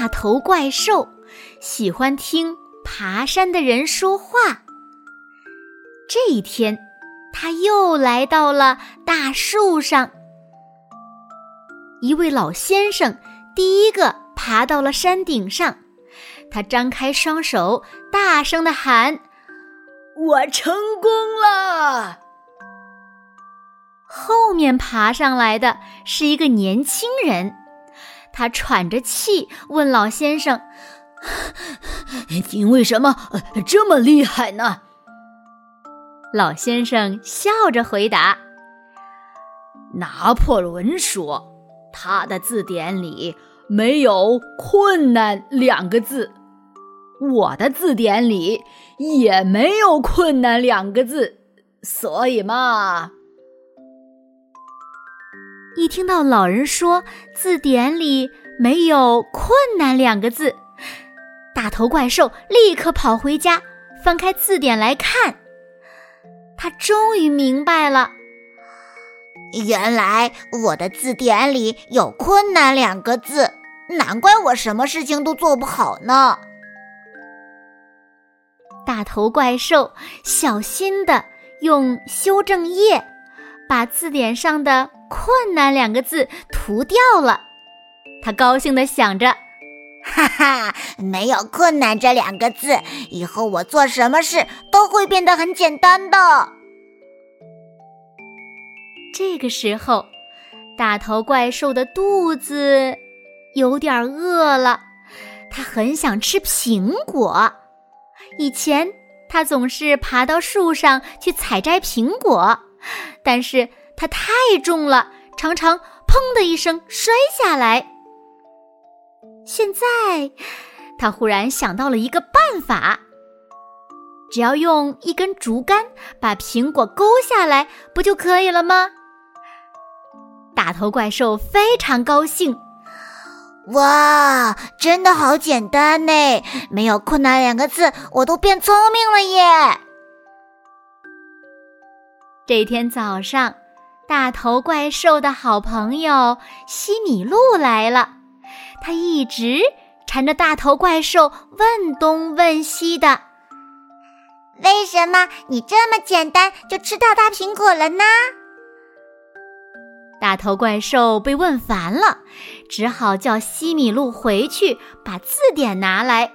大头怪兽喜欢听爬山的人说话。这一天，他又来到了大树上。一位老先生第一个爬到了山顶上，他张开双手，大声的喊：“我成功了！”后面爬上来的是一个年轻人。他喘着气问老先生：“你为什么这么厉害呢？”老先生笑着回答：“拿破仑说，他的字典里没有‘困难’两个字，我的字典里也没有‘困难’两个字，所以嘛。”一听到老人说字典里没有“困难”两个字，大头怪兽立刻跑回家，翻开字典来看。他终于明白了，原来我的字典里有“困难”两个字，难怪我什么事情都做不好呢。大头怪兽小心的用修正液把字典上的。困难两个字涂掉了，他高兴地想着：“ 哈哈，没有困难这两个字，以后我做什么事都会变得很简单的。”这个时候，大头怪兽的肚子有点饿了，他很想吃苹果。以前他总是爬到树上去采摘苹果，但是。它太重了，常常“砰”的一声摔下来。现在，他忽然想到了一个办法：只要用一根竹竿把苹果勾下来，不就可以了吗？大头怪兽非常高兴，哇，真的好简单呢！没有困难两个字，我都变聪明了耶！这天早上。大头怪兽的好朋友西米露来了，他一直缠着大头怪兽问东问西的。为什么你这么简单就吃到大苹果了呢？大头怪兽被问烦了，只好叫西米露回去把字典拿来。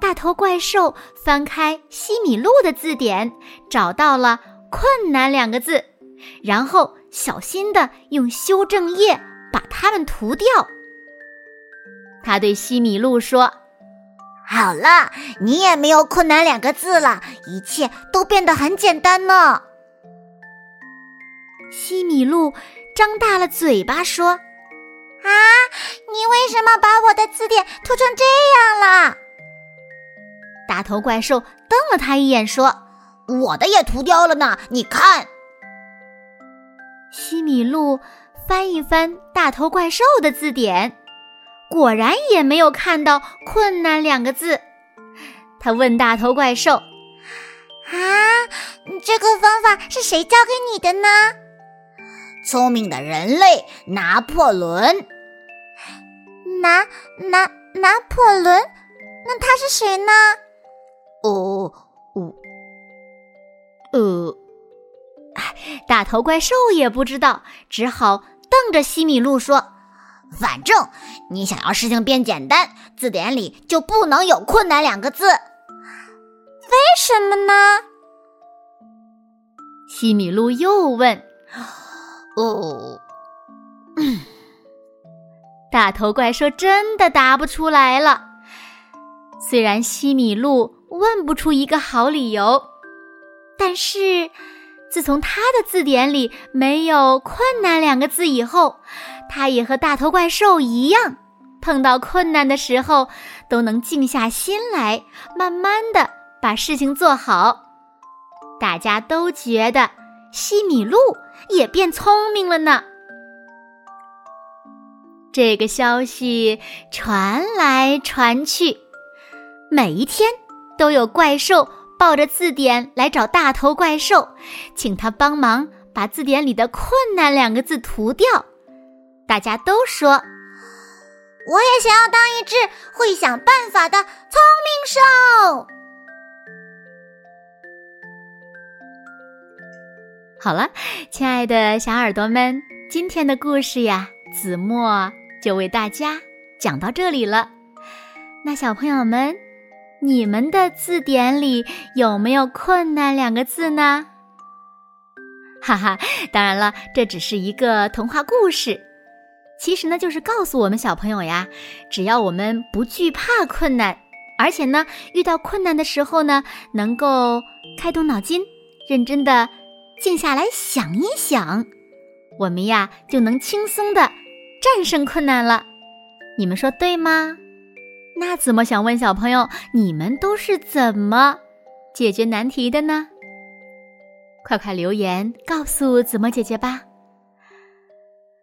大头怪兽翻开西米露的字典，找到了“困难”两个字。然后小心的用修正液把它们涂掉。他对西米露说：“好了，你也没有困难两个字了，一切都变得很简单呢。”西米露张大了嘴巴说：“啊，你为什么把我的字典涂成这样了？”大头怪兽瞪了他一眼说：“我的也涂掉了呢，你看。”西米露翻一翻大头怪兽的字典，果然也没有看到“困难”两个字。他问大头怪兽：“啊，这个方法是谁教给你的呢？”聪明的人类拿破仑。拿拿拿破仑？那他是谁呢？哦，哦，呃。大头怪兽也不知道，只好瞪着西米露说：“反正你想要事情变简单，字典里就不能有‘困难’两个字。为什么呢？”西米露又问：“哦，大头怪兽真的答不出来了。虽然西米露问不出一个好理由，但是……”自从他的字典里没有“困难”两个字以后，他也和大头怪兽一样，碰到困难的时候都能静下心来，慢慢的把事情做好。大家都觉得西米露也变聪明了呢。这个消息传来传去，每一天都有怪兽抱着字典来找大头怪兽，请他帮忙把字典里的“困难”两个字涂掉。大家都说：“我也想要当一只会想办法的聪明兽。”好了，亲爱的小耳朵们，今天的故事呀，子墨。就为大家讲到这里了。那小朋友们，你们的字典里有没有“困难”两个字呢？哈哈，当然了，这只是一个童话故事。其实呢，就是告诉我们小朋友呀，只要我们不惧怕困难，而且呢，遇到困难的时候呢，能够开动脑筋，认真的静下来想一想，我们呀就能轻松的。战胜困难了，你们说对吗？那怎么想问小朋友，你们都是怎么解决难题的呢？快快留言告诉子墨姐姐吧。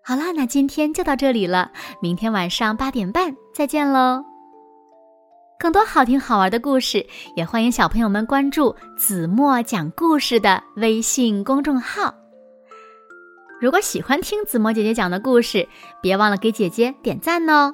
好啦，那今天就到这里了，明天晚上八点半再见喽。更多好听好玩的故事，也欢迎小朋友们关注子墨讲故事的微信公众号。如果喜欢听子墨姐姐讲的故事，别忘了给姐姐点赞哦。